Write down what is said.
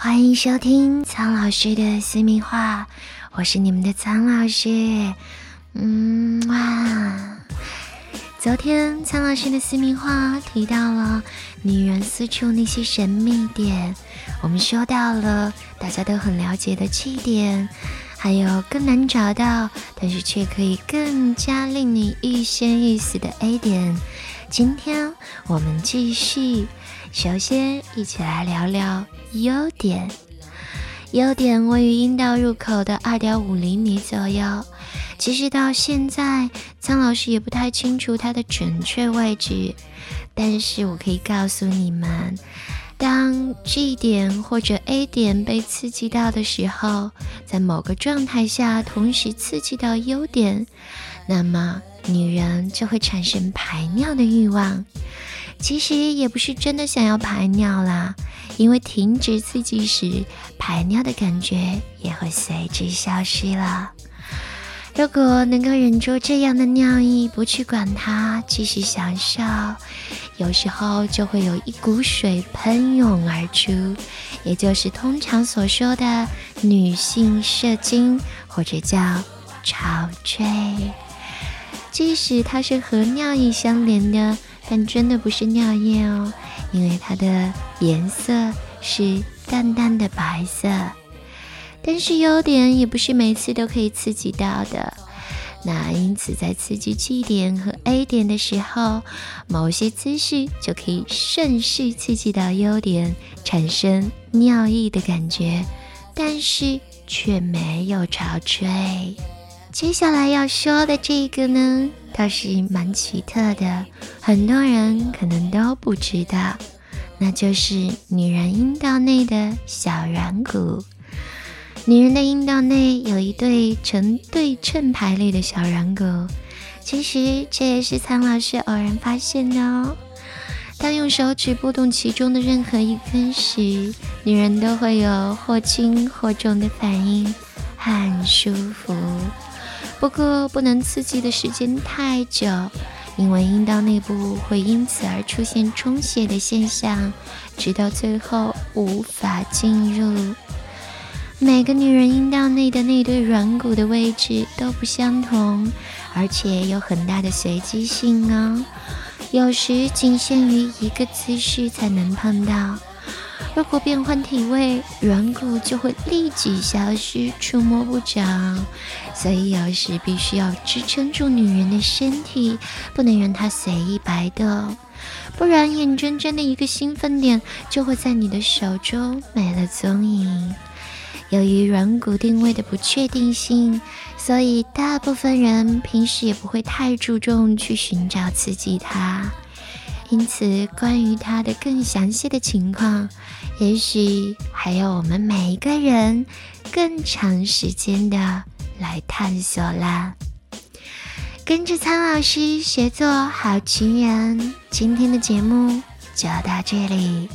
欢迎收听苍老师的私密话，我是你们的苍老师。嗯哇，昨天苍老师的私密话提到了女人私处那些神秘点，我们说到了大家都很了解的气点，还有更难找到，但是却可以更加令你欲仙欲死的 A 点。今天我们继续。首先，一起来聊聊优点。优点位于阴道入口的二点五厘米左右。其实到现在，苍老师也不太清楚它的准确位置。但是我可以告诉你们，当 G 点或者 A 点被刺激到的时候，在某个状态下同时刺激到优点，那么女人就会产生排尿的欲望。其实也不是真的想要排尿啦，因为停止刺激时，排尿的感觉也会随之消失了。如果能够忍住这样的尿意，不去管它，继续享受，有时候就会有一股水喷涌而出，也就是通常所说的女性射精，或者叫潮吹。即使它是和尿意相连的。但真的不是尿液哦，因为它的颜色是淡淡的白色。但是优点也不是每次都可以刺激到的，那因此在刺激 G 点和 A 点的时候，某些姿势就可以顺势刺激到优点，产生尿意的感觉，但是却没有潮吹。接下来要说的这个呢，倒是蛮奇特的，很多人可能都不知道，那就是女人阴道内的小软骨。女人的阴道内有一对呈对称排列的小软骨，其实这也是苍老师偶然发现的哦。当用手指拨动其中的任何一根时，女人都会有或轻或重的反应，很舒服。不过不能刺激的时间太久，因为阴道内部会因此而出现充血的现象，直到最后无法进入。每个女人阴道内的那对软骨的位置都不相同，而且有很大的随机性哦，有时仅限于一个姿势才能碰到。如果变换体位，软骨就会立即消失，触摸不着。所以有时必须要支撑住女人的身体，不能让她随意摆动，不然眼睁睁的一个兴奋点就会在你的手中没了踪影。由于软骨定位的不确定性，所以大部分人平时也不会太注重去寻找刺激它。因此，关于他的更详细的情况，也许还要我们每一个人更长时间的来探索啦。跟着苍老师学做好情人，今天的节目就到这里。